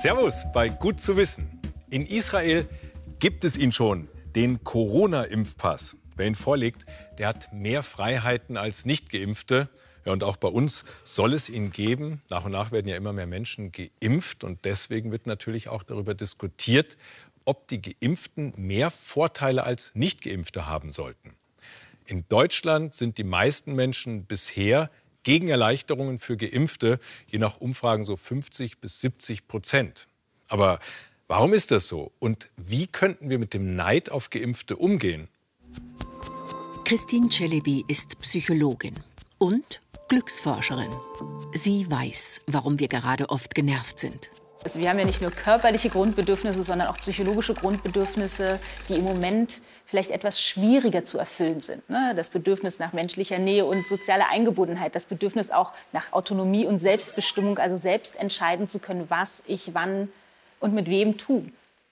Servus bei Gut zu wissen. In Israel gibt es ihn schon, den Corona-Impfpass. Wer ihn vorlegt, der hat mehr Freiheiten als Nichtgeimpfte. Ja, und auch bei uns soll es ihn geben. Nach und nach werden ja immer mehr Menschen geimpft. Und deswegen wird natürlich auch darüber diskutiert, ob die Geimpften mehr Vorteile als Nichtgeimpfte haben sollten. In Deutschland sind die meisten Menschen bisher gegen Erleichterungen für Geimpfte, je nach Umfragen so 50 bis 70 Prozent. Aber warum ist das so? Und wie könnten wir mit dem Neid auf Geimpfte umgehen? Christine Celebi ist Psychologin und Glücksforscherin. Sie weiß, warum wir gerade oft genervt sind. Also wir haben ja nicht nur körperliche Grundbedürfnisse, sondern auch psychologische Grundbedürfnisse, die im Moment vielleicht etwas schwieriger zu erfüllen sind. Ne? Das Bedürfnis nach menschlicher Nähe und sozialer Eingebundenheit, das Bedürfnis auch nach Autonomie und Selbstbestimmung, also selbst entscheiden zu können, was ich wann und mit wem tue.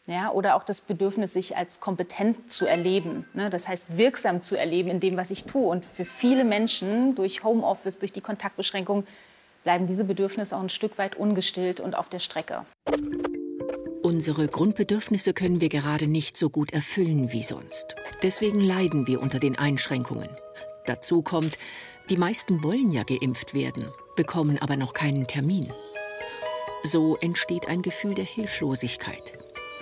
Ja, oder auch das Bedürfnis, sich als kompetent zu erleben. Ne? Das heißt, wirksam zu erleben in dem, was ich tue. Und für viele Menschen durch Homeoffice, durch die Kontaktbeschränkung, bleiben diese Bedürfnisse auch ein Stück weit ungestillt und auf der Strecke. Unsere Grundbedürfnisse können wir gerade nicht so gut erfüllen wie sonst. Deswegen leiden wir unter den Einschränkungen. Dazu kommt, die meisten wollen ja geimpft werden, bekommen aber noch keinen Termin. So entsteht ein Gefühl der Hilflosigkeit.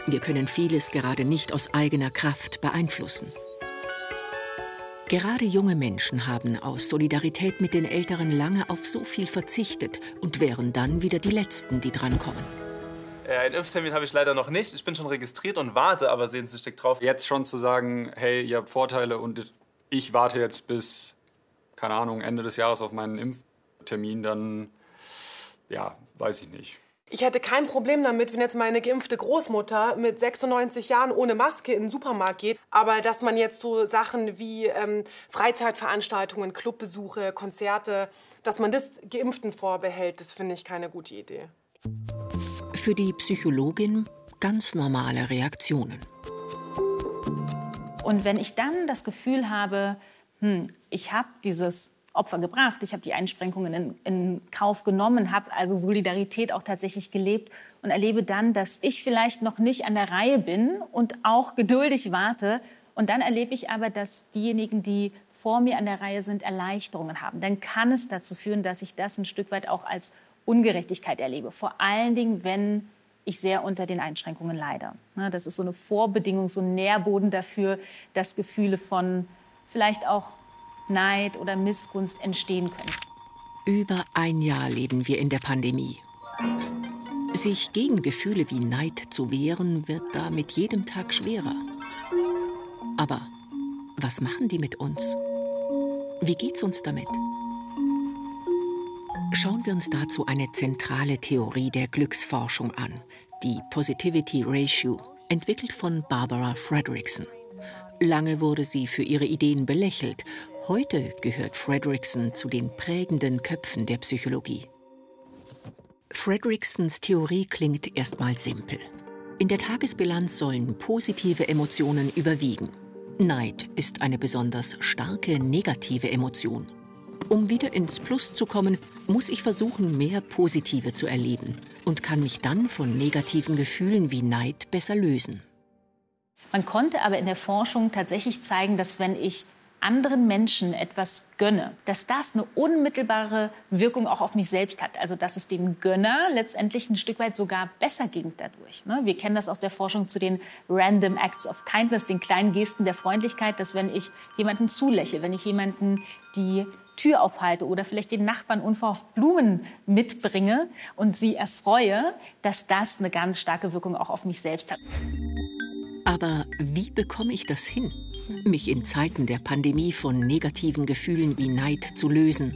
Wir können vieles gerade nicht aus eigener Kraft beeinflussen. Gerade junge Menschen haben aus Solidarität mit den Älteren lange auf so viel verzichtet und wären dann wieder die Letzten, die drankommen. Äh, einen Impftermin habe ich leider noch nicht. Ich bin schon registriert und warte aber sehnsüchtig drauf. Jetzt schon zu sagen, hey, ihr habt Vorteile und ich warte jetzt bis, keine Ahnung, Ende des Jahres auf meinen Impftermin, dann, ja, weiß ich nicht. Ich hätte kein Problem damit, wenn jetzt meine geimpfte Großmutter mit 96 Jahren ohne Maske in den Supermarkt geht. Aber dass man jetzt so Sachen wie ähm, Freizeitveranstaltungen, Clubbesuche, Konzerte, dass man das Geimpften vorbehält, das finde ich keine gute Idee. Für die Psychologin ganz normale Reaktionen. Und wenn ich dann das Gefühl habe, hm, ich habe dieses Opfer gebracht, ich habe die Einschränkungen in, in Kauf genommen, habe also Solidarität auch tatsächlich gelebt und erlebe dann, dass ich vielleicht noch nicht an der Reihe bin und auch geduldig warte. Und dann erlebe ich aber, dass diejenigen, die vor mir an der Reihe sind, Erleichterungen haben. Dann kann es dazu führen, dass ich das ein Stück weit auch als Ungerechtigkeit erlebe. Vor allen Dingen, wenn ich sehr unter den Einschränkungen leide. Das ist so eine Vorbedingung, so ein Nährboden dafür, dass Gefühle von vielleicht auch Neid oder Missgunst entstehen können. Über ein Jahr leben wir in der Pandemie. Sich gegen Gefühle wie Neid zu wehren, wird da mit jedem Tag schwerer. Aber was machen die mit uns? Wie geht's uns damit? Schauen wir uns dazu eine zentrale Theorie der Glücksforschung an, die Positivity Ratio, entwickelt von Barbara Fredrickson. Lange wurde sie für ihre Ideen belächelt. Heute gehört Fredrickson zu den prägenden Köpfen der Psychologie. Fredricksons Theorie klingt erstmal simpel. In der Tagesbilanz sollen positive Emotionen überwiegen. Neid ist eine besonders starke negative Emotion. Um wieder ins Plus zu kommen, muss ich versuchen, mehr Positive zu erleben und kann mich dann von negativen Gefühlen wie Neid besser lösen. Man konnte aber in der Forschung tatsächlich zeigen, dass wenn ich anderen Menschen etwas gönne, dass das eine unmittelbare Wirkung auch auf mich selbst hat. Also dass es dem Gönner letztendlich ein Stück weit sogar besser ging dadurch. Ne? Wir kennen das aus der Forschung zu den Random Acts of Kindness, den kleinen Gesten der Freundlichkeit, dass wenn ich jemanden zulächle, wenn ich jemanden die Tür aufhalte oder vielleicht den Nachbarn unverhofft Blumen mitbringe und sie erfreue, dass das eine ganz starke Wirkung auch auf mich selbst hat. Aber wie bekomme ich das hin, mich in Zeiten der Pandemie von negativen Gefühlen wie Neid zu lösen?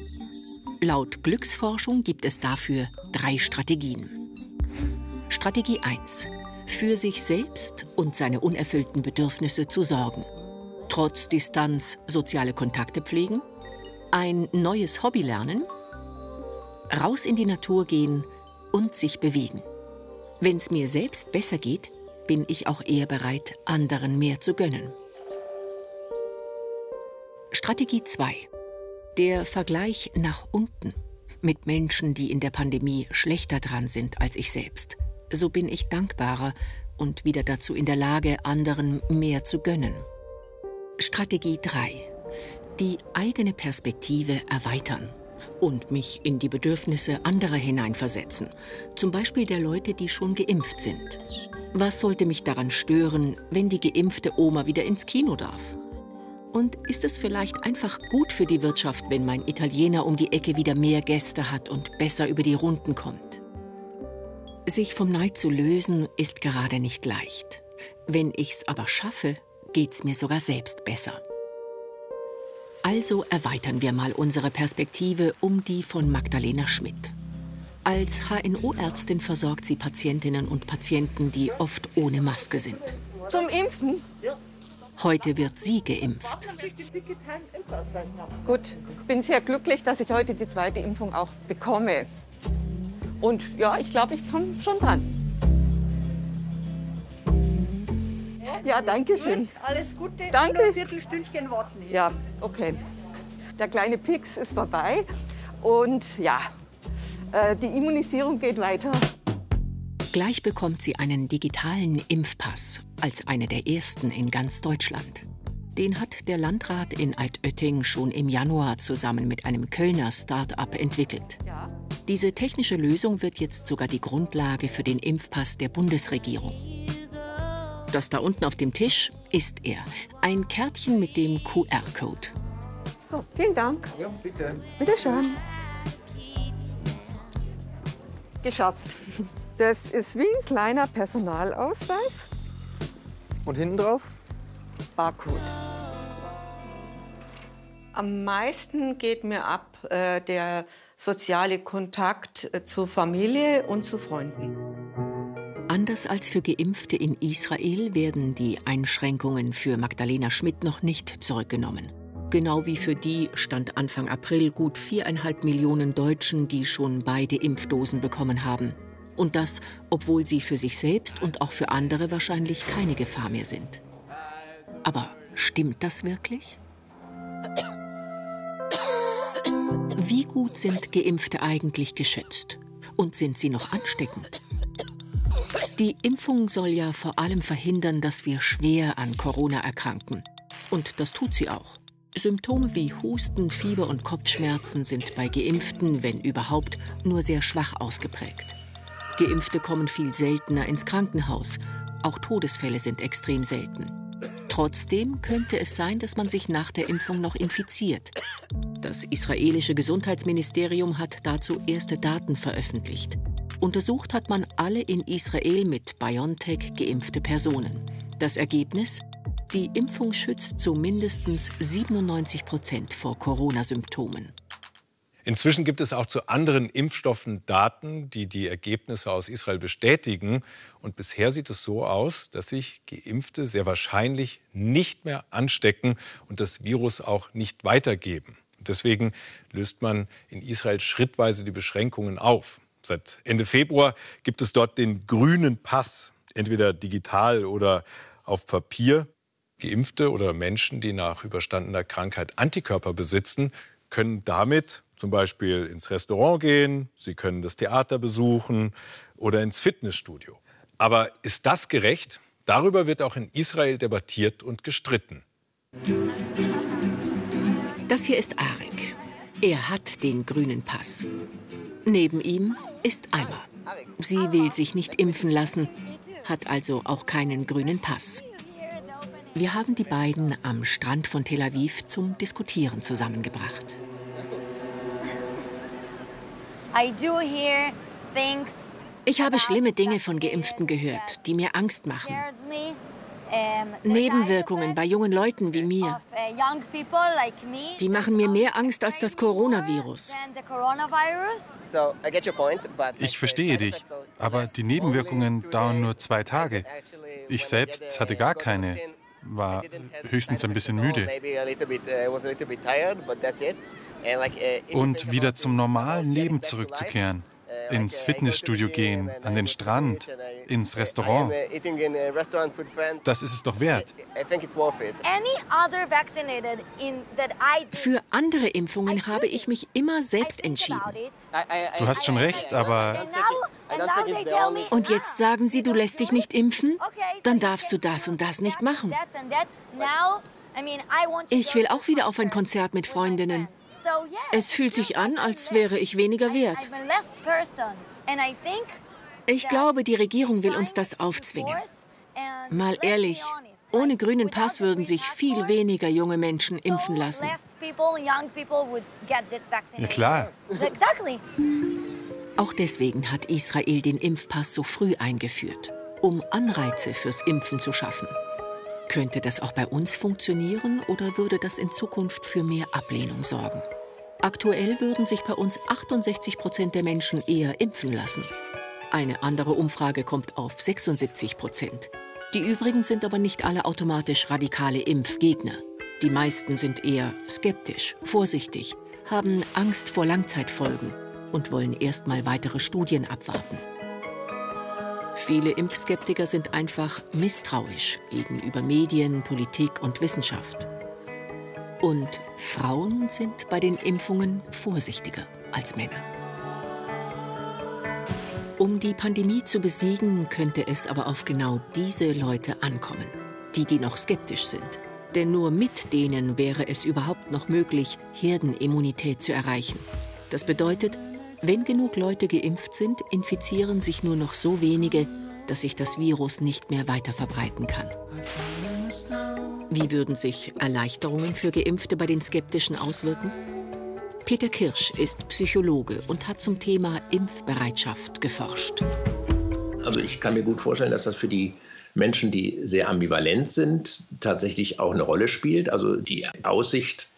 Laut Glücksforschung gibt es dafür drei Strategien. Strategie 1. Für sich selbst und seine unerfüllten Bedürfnisse zu sorgen. Trotz Distanz soziale Kontakte pflegen ein neues Hobby lernen, raus in die Natur gehen und sich bewegen. Wenn es mir selbst besser geht, bin ich auch eher bereit, anderen mehr zu gönnen. Strategie 2. Der Vergleich nach unten mit Menschen, die in der Pandemie schlechter dran sind als ich selbst. so bin ich dankbarer und wieder dazu in der Lage, anderen mehr zu gönnen. Strategie 3. Die eigene Perspektive erweitern und mich in die Bedürfnisse anderer hineinversetzen, zum Beispiel der Leute, die schon geimpft sind. Was sollte mich daran stören, wenn die geimpfte Oma wieder ins Kino darf? Und ist es vielleicht einfach gut für die Wirtschaft, wenn mein Italiener um die Ecke wieder mehr Gäste hat und besser über die Runden kommt? Sich vom Neid zu lösen, ist gerade nicht leicht. Wenn ich's aber schaffe, geht's mir sogar selbst besser. Also erweitern wir mal unsere Perspektive um die von Magdalena Schmidt. Als HNO-Ärztin versorgt sie Patientinnen und Patienten, die oft ohne Maske sind. Zum Impfen? Heute wird sie geimpft. Gut, ich bin sehr glücklich, dass ich heute die zweite Impfung auch bekomme. Und ja, ich glaube, ich komme schon dran. Ja, danke schön. Alles Gute. Danke. Ein Viertelstündchen warten. Ja, okay. Der kleine Pix ist vorbei. Und ja, die Immunisierung geht weiter. Gleich bekommt sie einen digitalen Impfpass als eine der ersten in ganz Deutschland. Den hat der Landrat in Altötting schon im Januar zusammen mit einem Kölner Start-up entwickelt. Ja. Diese technische Lösung wird jetzt sogar die Grundlage für den Impfpass der Bundesregierung. Das da unten auf dem Tisch ist er. Ein Kärtchen mit dem QR-Code. So, vielen Dank. Ja, bitte. Bitte schön. Geschafft. Das ist wie ein kleiner Personalausweis. Und hinten drauf? Barcode. Am meisten geht mir ab äh, der soziale Kontakt äh, zur Familie und zu Freunden. Anders als für Geimpfte in Israel werden die Einschränkungen für Magdalena Schmidt noch nicht zurückgenommen. Genau wie für die stand Anfang April gut viereinhalb Millionen Deutschen, die schon beide Impfdosen bekommen haben. Und das, obwohl sie für sich selbst und auch für andere wahrscheinlich keine Gefahr mehr sind. Aber stimmt das wirklich? Wie gut sind Geimpfte eigentlich geschützt? Und sind sie noch ansteckend? Die Impfung soll ja vor allem verhindern, dass wir schwer an Corona erkranken. Und das tut sie auch. Symptome wie Husten, Fieber und Kopfschmerzen sind bei Geimpften, wenn überhaupt, nur sehr schwach ausgeprägt. Geimpfte kommen viel seltener ins Krankenhaus. Auch Todesfälle sind extrem selten. Trotzdem könnte es sein, dass man sich nach der Impfung noch infiziert. Das israelische Gesundheitsministerium hat dazu erste Daten veröffentlicht. Untersucht hat man alle in Israel mit BioNTech geimpfte Personen. Das Ergebnis? Die Impfung schützt zu mindestens 97 Prozent vor Corona-Symptomen. Inzwischen gibt es auch zu anderen Impfstoffen Daten, die die Ergebnisse aus Israel bestätigen. Und bisher sieht es so aus, dass sich Geimpfte sehr wahrscheinlich nicht mehr anstecken und das Virus auch nicht weitergeben. Deswegen löst man in Israel schrittweise die Beschränkungen auf. Seit Ende Februar gibt es dort den grünen Pass, entweder digital oder auf Papier. Geimpfte oder Menschen, die nach überstandener Krankheit Antikörper besitzen, können damit zum Beispiel ins Restaurant gehen, sie können das Theater besuchen oder ins Fitnessstudio. Aber ist das gerecht? Darüber wird auch in Israel debattiert und gestritten. Das hier ist Arek. Er hat den grünen Pass. Neben ihm ist Alma. Sie will sich nicht impfen lassen, hat also auch keinen grünen Pass. Wir haben die beiden am Strand von Tel Aviv zum Diskutieren zusammengebracht. I do hear things Ich habe schlimme Dinge von Geimpften gehört, die mir Angst machen. Nebenwirkungen bei jungen Leuten wie mir. uh, young people like me Die machen mir mehr Angst als das Coronavirus. than the coronavirus. Ich verstehe dich, aber die Nebenwirkungen dauern nur zwei Tage. Ich selbst hatte gar keine, war höchstens ein bisschen müde. Und wieder zum normalen Leben zurückzukehren. Ins Fitnessstudio gehen, an den Strand, ins Restaurant. Das ist es doch wert. Für andere Impfungen habe ich mich immer selbst entschieden. Du hast schon recht, aber And now Und jetzt sagen sie, du lässt dich nicht impfen? Dann darfst du das und das nicht machen. Ich will auch wieder auf ein Konzert mit Freundinnen. Es fühlt sich an, als wäre ich weniger wert. Ich glaube, die Regierung will uns das aufzwingen. Mal ehrlich, ohne grünen Pass würden sich viel weniger junge Menschen impfen lassen. Ja klar. Auch deswegen hat Israel den Impfpass so früh eingeführt, um Anreize fürs Impfen zu schaffen. Könnte das auch bei uns funktionieren oder würde das in Zukunft für mehr Ablehnung sorgen? Aktuell würden sich bei uns 68 Prozent der Menschen eher impfen lassen. Eine andere Umfrage kommt auf 76 Prozent. Die übrigen sind aber nicht alle automatisch radikale Impfgegner. Die meisten sind eher skeptisch, vorsichtig, haben Angst vor Langzeitfolgen und wollen erst mal weitere Studien abwarten. Viele Impfskeptiker sind einfach misstrauisch gegenüber Medien, Politik und Wissenschaft. Und Frauen sind bei den Impfungen vorsichtiger als Männer. Um die Pandemie zu besiegen, könnte es aber auf genau diese Leute ankommen, die, die noch skeptisch sind. Denn nur mit denen wäre es überhaupt noch möglich, Herdenimmunität zu erreichen. Das bedeutet, wenn genug Leute geimpft sind, infizieren sich nur noch so wenige, dass sich das Virus nicht mehr weiter verbreiten kann. Wie würden sich Erleichterungen für Geimpfte bei den Skeptischen auswirken? Peter Kirsch ist Psychologe und hat zum Thema Impfbereitschaft geforscht. Also ich kann mir gut vorstellen, dass das für die Menschen, die sehr ambivalent sind, tatsächlich auch eine Rolle spielt. Also die Aussicht,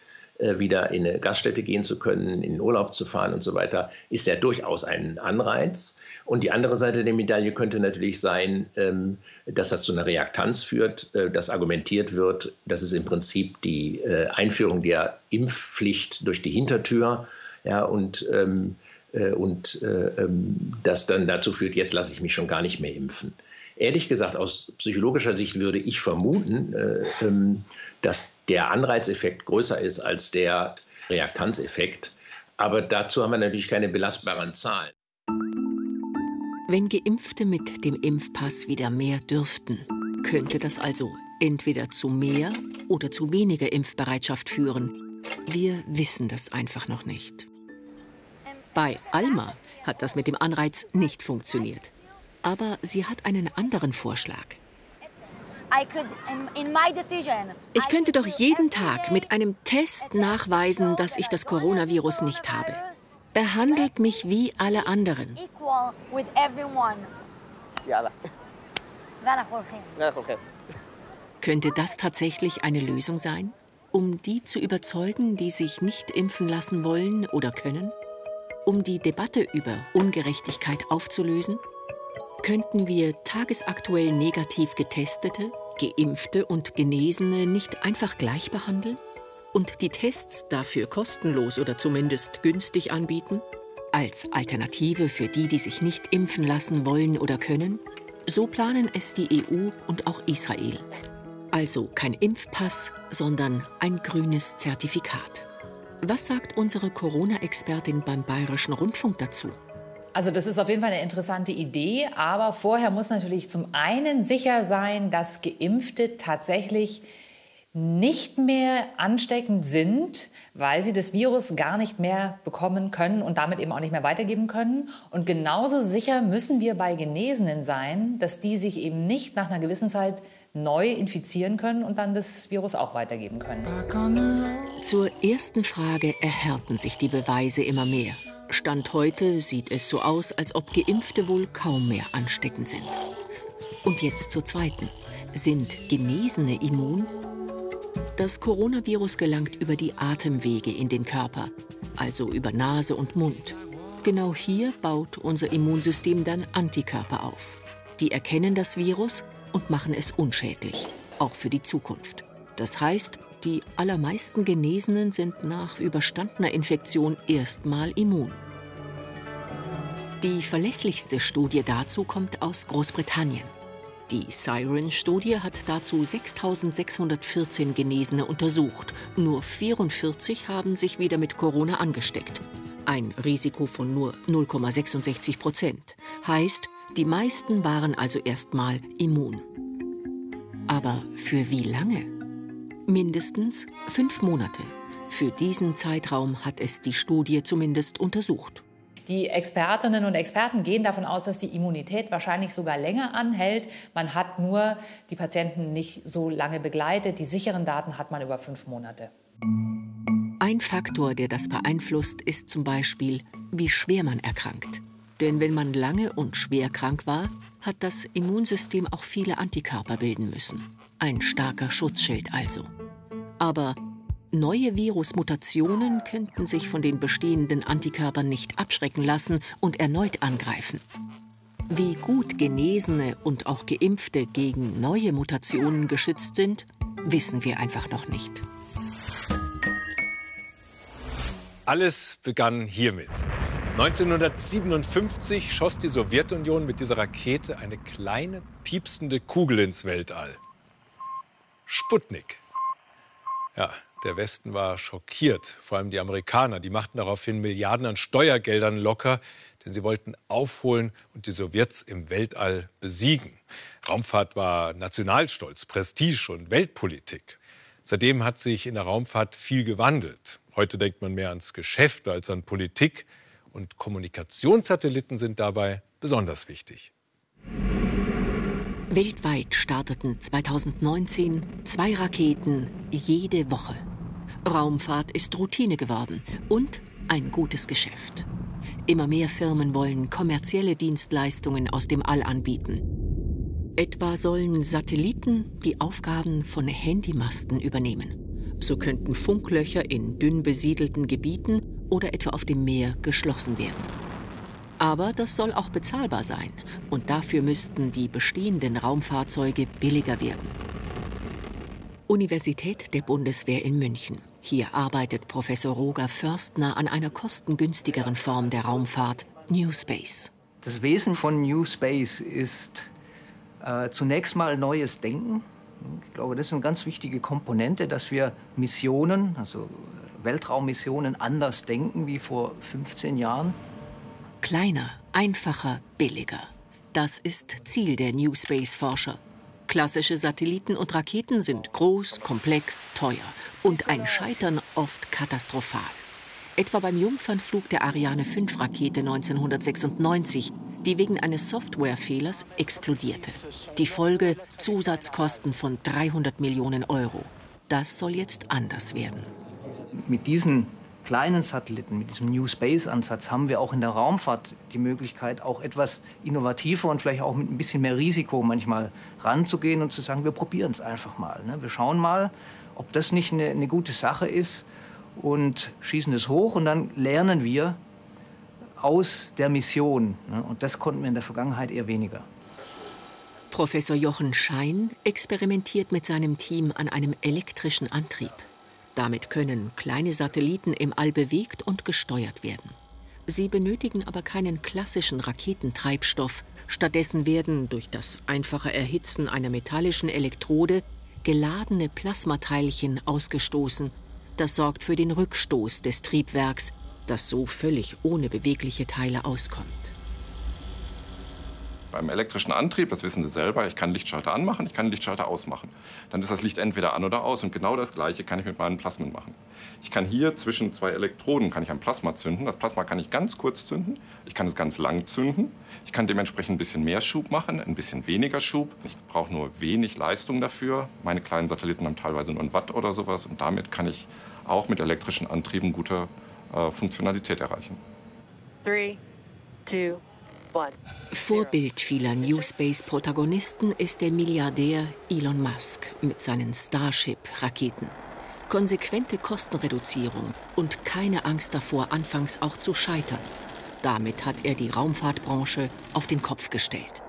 wieder in eine Gaststätte gehen zu können, in den Urlaub zu fahren und so weiter, ist ja durchaus ein Anreiz. Und die andere Seite der Medaille könnte natürlich sein, ähm, dass das zu einer Reaktanz führt, äh, dass argumentiert wird, dass es im Prinzip die äh, Einführung der Impfpflicht durch die Hintertür ja, und ähm, und ähm, das dann dazu führt, jetzt lasse ich mich schon gar nicht mehr impfen. Ehrlich gesagt, aus psychologischer Sicht würde ich vermuten, dass der Anreizeffekt größer ist als der Reaktanzeffekt. Aber dazu haben wir natürlich keine belastbaren Zahlen. Wenn Geimpfte mit dem Impfpass wieder mehr dürften, könnte das also entweder zu mehr oder zu weniger Impfbereitschaft führen. Wir wissen das einfach noch nicht. Bei Alma hat das mit dem Anreiz nicht funktioniert. Aber sie hat einen anderen Vorschlag. Ich könnte doch jeden Tag mit einem Test nachweisen, dass ich das Coronavirus nicht habe. Behandelt mich wie alle anderen. Könnte das tatsächlich eine Lösung sein, um die zu überzeugen, die sich nicht impfen lassen wollen oder können? Um die Debatte über Ungerechtigkeit aufzulösen? Könnten wir tagesaktuell negativ Getestete, Geimpfte und Genesene nicht einfach gleich behandeln? Und die Tests dafür kostenlos oder zumindest günstig anbieten? Als Alternative für die, die sich nicht impfen lassen wollen oder können? So planen es die EU und auch Israel. Also kein Impfpass, sondern ein grünes Zertifikat. Was sagt unsere Corona-Expertin beim Bayerischen Rundfunk dazu? Also das ist auf jeden Fall eine interessante Idee, aber vorher muss natürlich zum einen sicher sein, dass geimpfte tatsächlich nicht mehr ansteckend sind, weil sie das Virus gar nicht mehr bekommen können und damit eben auch nicht mehr weitergeben können. Und genauso sicher müssen wir bei Genesenen sein, dass die sich eben nicht nach einer gewissen Zeit neu infizieren können und dann das Virus auch weitergeben können. Zur ersten Frage erhärten sich die Beweise immer mehr. Stand heute sieht es so aus, als ob Geimpfte wohl kaum mehr ansteckend sind. Und jetzt zur zweiten. Sind Genesene immun? Das Coronavirus gelangt über die Atemwege in den Körper, also über Nase und Mund. Genau hier baut unser Immunsystem dann Antikörper auf. Die erkennen das Virus und machen es unschädlich, auch für die Zukunft. Das heißt, die allermeisten Genesenen sind nach überstandener Infektion erstmal immun. Die verlässlichste Studie dazu kommt aus Großbritannien. Die Siren-Studie hat dazu 6.614 Genesene untersucht. Nur 44 haben sich wieder mit Corona angesteckt. Ein Risiko von nur 0,66 Prozent. Heißt, die meisten waren also erstmal immun. Aber für wie lange? Mindestens fünf Monate. Für diesen Zeitraum hat es die Studie zumindest untersucht. Die Expertinnen und Experten gehen davon aus, dass die Immunität wahrscheinlich sogar länger anhält. Man hat nur die Patienten nicht so lange begleitet. Die sicheren Daten hat man über fünf Monate. Ein Faktor, der das beeinflusst, ist zum Beispiel, wie schwer man erkrankt. Denn wenn man lange und schwer krank war, hat das Immunsystem auch viele Antikörper bilden müssen. Ein starker Schutzschild also. Aber Neue Virusmutationen könnten sich von den bestehenden Antikörpern nicht abschrecken lassen und erneut angreifen. Wie gut Genesene und auch Geimpfte gegen neue Mutationen geschützt sind, wissen wir einfach noch nicht. Alles begann hiermit. 1957 schoss die Sowjetunion mit dieser Rakete eine kleine, piepsende Kugel ins Weltall. Sputnik. Ja, der Westen war schockiert, vor allem die Amerikaner. Die machten daraufhin Milliarden an Steuergeldern locker, denn sie wollten aufholen und die Sowjets im Weltall besiegen. Raumfahrt war Nationalstolz, Prestige und Weltpolitik. Seitdem hat sich in der Raumfahrt viel gewandelt. Heute denkt man mehr ans Geschäft als an Politik. Und Kommunikationssatelliten sind dabei besonders wichtig. Weltweit starteten 2019 zwei Raketen jede Woche. Raumfahrt ist Routine geworden und ein gutes Geschäft. Immer mehr Firmen wollen kommerzielle Dienstleistungen aus dem All anbieten. Etwa sollen Satelliten die Aufgaben von Handymasten übernehmen. So könnten Funklöcher in dünn besiedelten Gebieten oder etwa auf dem Meer geschlossen werden. Aber das soll auch bezahlbar sein. Und dafür müssten die bestehenden Raumfahrzeuge billiger werden. Universität der Bundeswehr in München. Hier arbeitet Professor Roger Förstner an einer kostengünstigeren Form der Raumfahrt, New Space. Das Wesen von New Space ist äh, zunächst mal neues Denken. Ich glaube, das ist eine ganz wichtige Komponente, dass wir Missionen, also Weltraummissionen, anders denken wie vor 15 Jahren. Kleiner, einfacher, billiger. Das ist Ziel der New Space-Forscher. Klassische Satelliten und Raketen sind groß, komplex, teuer und ein Scheitern oft katastrophal. Etwa beim Jungfernflug der Ariane 5 Rakete 1996, die wegen eines Softwarefehlers explodierte. Die Folge Zusatzkosten von 300 Millionen Euro. Das soll jetzt anders werden. Mit diesen kleinen Satelliten, mit diesem New Space-Ansatz, haben wir auch in der Raumfahrt die Möglichkeit, auch etwas innovativer und vielleicht auch mit ein bisschen mehr Risiko manchmal ranzugehen und zu sagen, wir probieren es einfach mal. Ne? Wir schauen mal, ob das nicht eine, eine gute Sache ist und schießen es hoch und dann lernen wir aus der Mission. Ne? Und das konnten wir in der Vergangenheit eher weniger. Professor Jochen Schein experimentiert mit seinem Team an einem elektrischen Antrieb. Damit können kleine Satelliten im All bewegt und gesteuert werden. Sie benötigen aber keinen klassischen Raketentreibstoff. Stattdessen werden durch das einfache Erhitzen einer metallischen Elektrode geladene Plasmateilchen ausgestoßen. Das sorgt für den Rückstoß des Triebwerks, das so völlig ohne bewegliche Teile auskommt. Beim elektrischen Antrieb, das wissen Sie selber, ich kann Lichtschalter anmachen, ich kann Lichtschalter ausmachen. Dann ist das Licht entweder an oder aus und genau das Gleiche kann ich mit meinen Plasmen machen. Ich kann hier zwischen zwei Elektroden kann ich ein Plasma zünden. Das Plasma kann ich ganz kurz zünden, ich kann es ganz lang zünden. Ich kann dementsprechend ein bisschen mehr Schub machen, ein bisschen weniger Schub. Ich brauche nur wenig Leistung dafür. Meine kleinen Satelliten haben teilweise nur ein Watt oder sowas und damit kann ich auch mit elektrischen Antrieben gute äh, Funktionalität erreichen. Three, two, Vorbild vieler New Space-Protagonisten ist der Milliardär Elon Musk mit seinen Starship-Raketen. Konsequente Kostenreduzierung und keine Angst davor, anfangs auch zu scheitern. Damit hat er die Raumfahrtbranche auf den Kopf gestellt.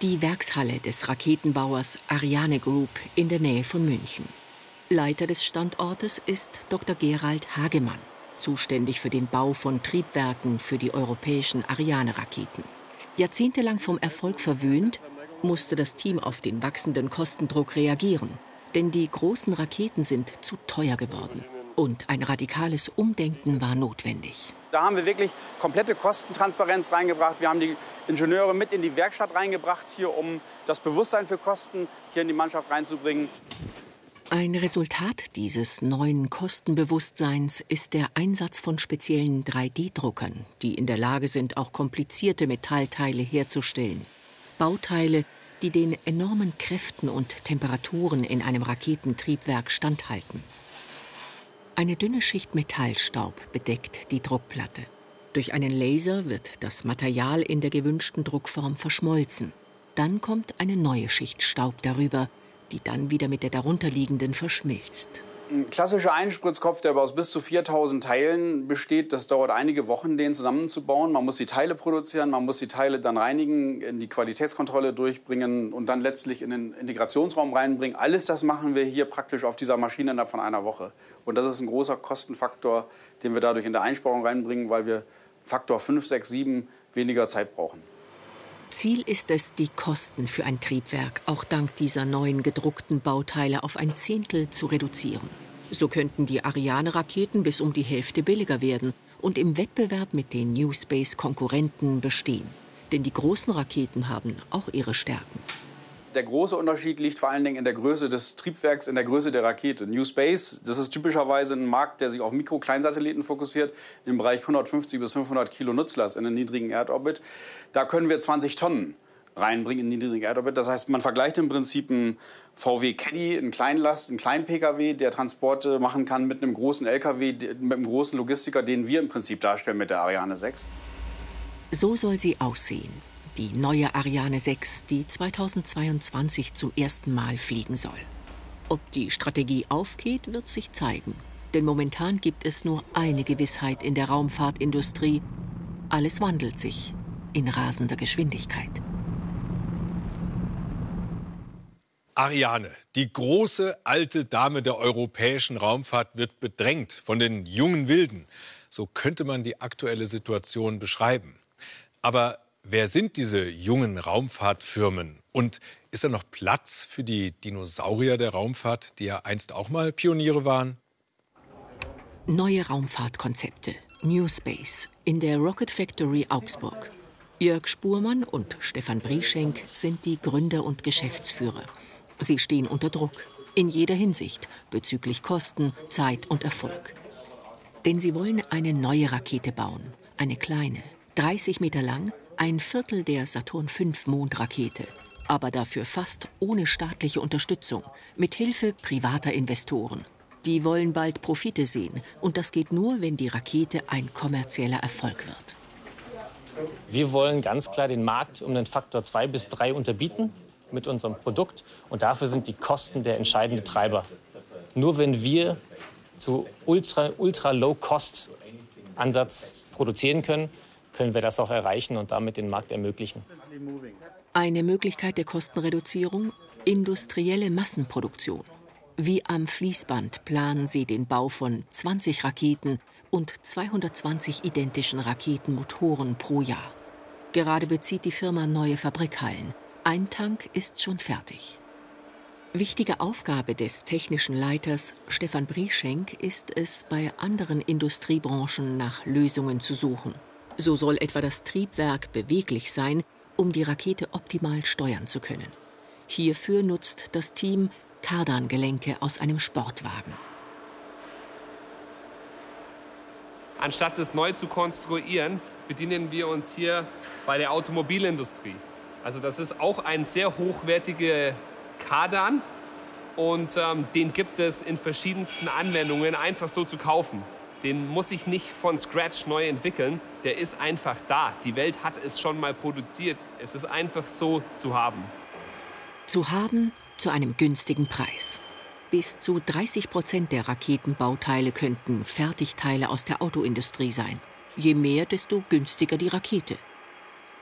Die Werkshalle des Raketenbauers Ariane Group in der Nähe von München. Leiter des Standortes ist Dr. Gerald Hagemann zuständig für den Bau von Triebwerken für die europäischen Ariane-Raketen. Jahrzehntelang vom Erfolg verwöhnt, musste das Team auf den wachsenden Kostendruck reagieren, denn die großen Raketen sind zu teuer geworden. Und ein radikales Umdenken war notwendig. Da haben wir wirklich komplette Kostentransparenz reingebracht. Wir haben die Ingenieure mit in die Werkstatt reingebracht, hier, um das Bewusstsein für Kosten hier in die Mannschaft reinzubringen. Ein Resultat dieses neuen Kostenbewusstseins ist der Einsatz von speziellen 3D-Druckern, die in der Lage sind, auch komplizierte Metallteile herzustellen. Bauteile, die den enormen Kräften und Temperaturen in einem Raketentriebwerk standhalten. Eine dünne Schicht Metallstaub bedeckt die Druckplatte. Durch einen Laser wird das Material in der gewünschten Druckform verschmolzen. Dann kommt eine neue Schicht Staub darüber, die dann wieder mit der darunterliegenden verschmilzt. Ein klassischer Einspritzkopf, der aus bis zu 4000 Teilen besteht, das dauert einige Wochen, den zusammenzubauen. Man muss die Teile produzieren, man muss die Teile dann reinigen, in die Qualitätskontrolle durchbringen und dann letztlich in den Integrationsraum reinbringen. Alles das machen wir hier praktisch auf dieser Maschine innerhalb von einer Woche. Und das ist ein großer Kostenfaktor, den wir dadurch in der Einsparung reinbringen, weil wir Faktor 5, 6, 7 weniger Zeit brauchen. Ziel ist es, die Kosten für ein Triebwerk auch dank dieser neuen gedruckten Bauteile auf ein Zehntel zu reduzieren. So könnten die Ariane-Raketen bis um die Hälfte billiger werden und im Wettbewerb mit den New Space-Konkurrenten bestehen. Denn die großen Raketen haben auch ihre Stärken. Der große Unterschied liegt vor allen Dingen in der Größe des Triebwerks, in der Größe der Rakete. New Space, das ist typischerweise ein Markt, der sich auf Mikro-Kleinsatelliten fokussiert, im Bereich 150 bis 500 Kilo Nutzlast in einem niedrigen Erdorbit. Da können wir 20 Tonnen reinbringen in den niedrigen Erdorbit. Das heißt, man vergleicht im Prinzip einen VW Caddy, einen Kleinlast, einen kleinen PKW, der Transporte machen kann mit einem großen LKW, mit einem großen Logistiker, den wir im Prinzip darstellen mit der Ariane 6. So soll sie aussehen die neue Ariane 6, die 2022 zum ersten Mal fliegen soll. Ob die Strategie aufgeht, wird sich zeigen. Denn momentan gibt es nur eine Gewissheit in der Raumfahrtindustrie. Alles wandelt sich in rasender Geschwindigkeit. Ariane, die große alte Dame der europäischen Raumfahrt, wird bedrängt von den jungen Wilden. So könnte man die aktuelle Situation beschreiben. Aber Wer sind diese jungen Raumfahrtfirmen? Und ist da noch Platz für die Dinosaurier der Raumfahrt, die ja einst auch mal Pioniere waren? Neue Raumfahrtkonzepte, New Space, in der Rocket Factory Augsburg. Jörg Spurmann und Stefan Brieschenk sind die Gründer und Geschäftsführer. Sie stehen unter Druck, in jeder Hinsicht, bezüglich Kosten, Zeit und Erfolg. Denn sie wollen eine neue Rakete bauen, eine kleine, 30 Meter lang, ein Viertel der Saturn V Mondrakete, aber dafür fast ohne staatliche Unterstützung, mit Hilfe privater Investoren. Die wollen bald Profite sehen und das geht nur, wenn die Rakete ein kommerzieller Erfolg wird. Wir wollen ganz klar den Markt um den Faktor 2 bis 3 unterbieten mit unserem Produkt und dafür sind die Kosten der entscheidende Treiber. Nur wenn wir zu ultra, ultra low cost Ansatz produzieren können, können wir das auch erreichen und damit den Markt ermöglichen. Eine Möglichkeit der Kostenreduzierung? Industrielle Massenproduktion. Wie am Fließband planen sie den Bau von 20 Raketen und 220 identischen Raketenmotoren pro Jahr. Gerade bezieht die Firma neue Fabrikhallen. Ein Tank ist schon fertig. Wichtige Aufgabe des technischen Leiters Stefan Brieschenk ist es, bei anderen Industriebranchen nach Lösungen zu suchen. So soll etwa das Triebwerk beweglich sein, um die Rakete optimal steuern zu können. Hierfür nutzt das Team Kardangelenke aus einem Sportwagen. Anstatt es neu zu konstruieren, bedienen wir uns hier bei der Automobilindustrie. Also das ist auch ein sehr hochwertiger Kardan und ähm, den gibt es in verschiedensten Anwendungen einfach so zu kaufen. Den muss ich nicht von Scratch neu entwickeln. Der ist einfach da. Die Welt hat es schon mal produziert. Es ist einfach so zu haben. Zu haben zu einem günstigen Preis. Bis zu 30 Prozent der Raketenbauteile könnten Fertigteile aus der Autoindustrie sein. Je mehr, desto günstiger die Rakete.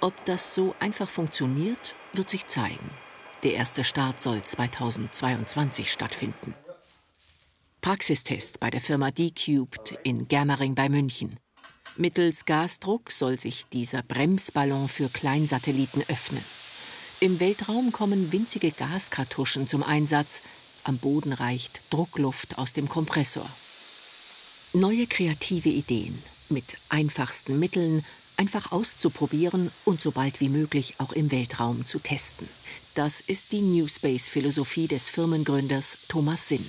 Ob das so einfach funktioniert, wird sich zeigen. Der erste Start soll 2022 stattfinden. Praxistest bei der Firma D-Cubed in Germering bei München. Mittels Gasdruck soll sich dieser Bremsballon für Kleinsatelliten öffnen. Im Weltraum kommen winzige Gaskartuschen zum Einsatz. Am Boden reicht Druckluft aus dem Kompressor. Neue kreative Ideen mit einfachsten Mitteln einfach auszuprobieren und so bald wie möglich auch im Weltraum zu testen. Das ist die New Space-Philosophie des Firmengründers Thomas Sinn.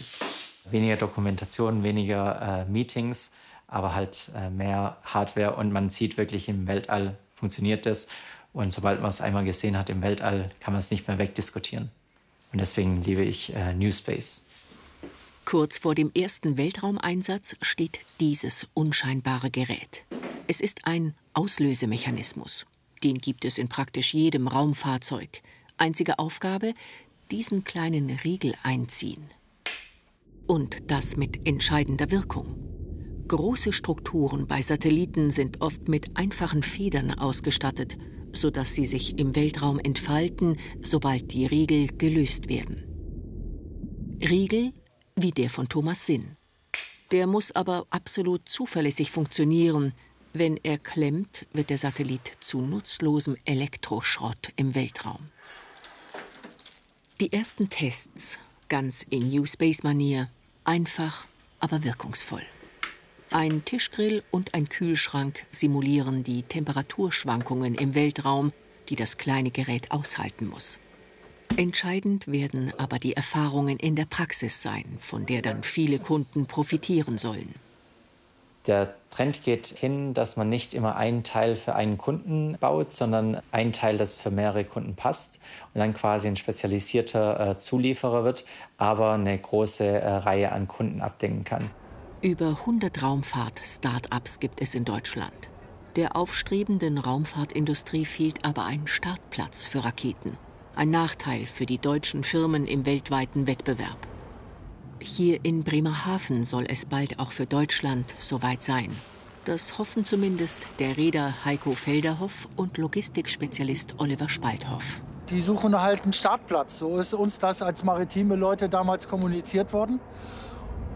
Weniger Dokumentation, weniger äh, Meetings, aber halt äh, mehr Hardware und man sieht wirklich im Weltall funktioniert das. Und sobald man es einmal gesehen hat im Weltall, kann man es nicht mehr wegdiskutieren. Und deswegen liebe ich äh, New Space. Kurz vor dem ersten Weltraumeinsatz steht dieses unscheinbare Gerät. Es ist ein Auslösemechanismus. Den gibt es in praktisch jedem Raumfahrzeug. Einzige Aufgabe, diesen kleinen Riegel einziehen. Und das mit entscheidender Wirkung. Große Strukturen bei Satelliten sind oft mit einfachen Federn ausgestattet, sodass sie sich im Weltraum entfalten, sobald die Riegel gelöst werden. Riegel wie der von Thomas Sinn. Der muss aber absolut zuverlässig funktionieren. Wenn er klemmt, wird der Satellit zu nutzlosem Elektroschrott im Weltraum. Die ersten Tests, ganz in New Space-Manier, einfach, aber wirkungsvoll. Ein Tischgrill und ein Kühlschrank simulieren die Temperaturschwankungen im Weltraum, die das kleine Gerät aushalten muss. Entscheidend werden aber die Erfahrungen in der Praxis sein, von der dann viele Kunden profitieren sollen. Der Trend geht hin, dass man nicht immer einen Teil für einen Kunden baut, sondern ein Teil, das für mehrere Kunden passt und dann quasi ein spezialisierter äh, Zulieferer wird, aber eine große äh, Reihe an Kunden abdecken kann. Über 100 Raumfahrt-Startups gibt es in Deutschland. Der aufstrebenden Raumfahrtindustrie fehlt aber ein Startplatz für Raketen. Ein Nachteil für die deutschen Firmen im weltweiten Wettbewerb. Hier in Bremerhaven soll es bald auch für Deutschland soweit sein. Das hoffen zumindest der Reeder Heiko Felderhoff und Logistikspezialist Oliver Spalthoff. Die suchen halt einen Startplatz. So ist uns das als maritime Leute damals kommuniziert worden.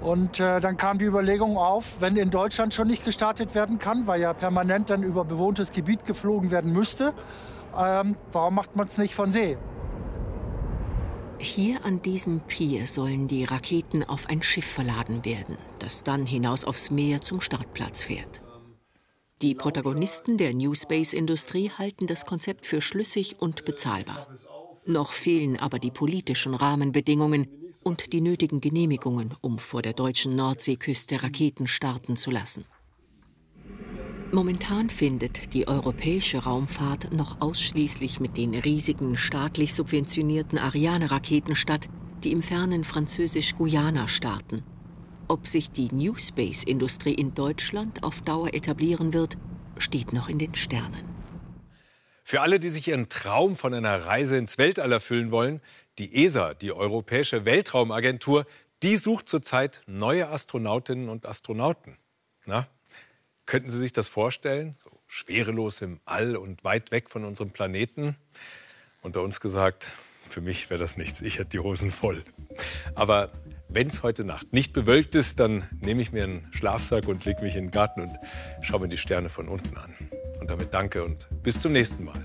Und äh, dann kam die Überlegung auf, wenn in Deutschland schon nicht gestartet werden kann, weil ja permanent dann über bewohntes Gebiet geflogen werden müsste, ähm, warum macht man es nicht von See? Hier an diesem Pier sollen die Raketen auf ein Schiff verladen werden, das dann hinaus aufs Meer zum Startplatz fährt. Die Protagonisten der New Space-Industrie halten das Konzept für schlüssig und bezahlbar. Noch fehlen aber die politischen Rahmenbedingungen und die nötigen Genehmigungen, um vor der deutschen Nordseeküste Raketen starten zu lassen. Momentan findet die europäische Raumfahrt noch ausschließlich mit den riesigen staatlich subventionierten Ariane-Raketen statt, die im fernen französisch-Guyana starten. Ob sich die New Space-Industrie in Deutschland auf Dauer etablieren wird, steht noch in den Sternen. Für alle, die sich ihren Traum von einer Reise ins Weltall erfüllen wollen, die ESA, die Europäische Weltraumagentur, die sucht zurzeit neue Astronautinnen und Astronauten. Na, Könnten Sie sich das vorstellen? So schwerelos im All und weit weg von unserem Planeten? Unter uns gesagt, für mich wäre das nichts. Ich hätte die Hosen voll. Aber wenn es heute Nacht nicht bewölkt ist, dann nehme ich mir einen Schlafsack und lege mich in den Garten und schaue mir die Sterne von unten an. Und damit danke und bis zum nächsten Mal.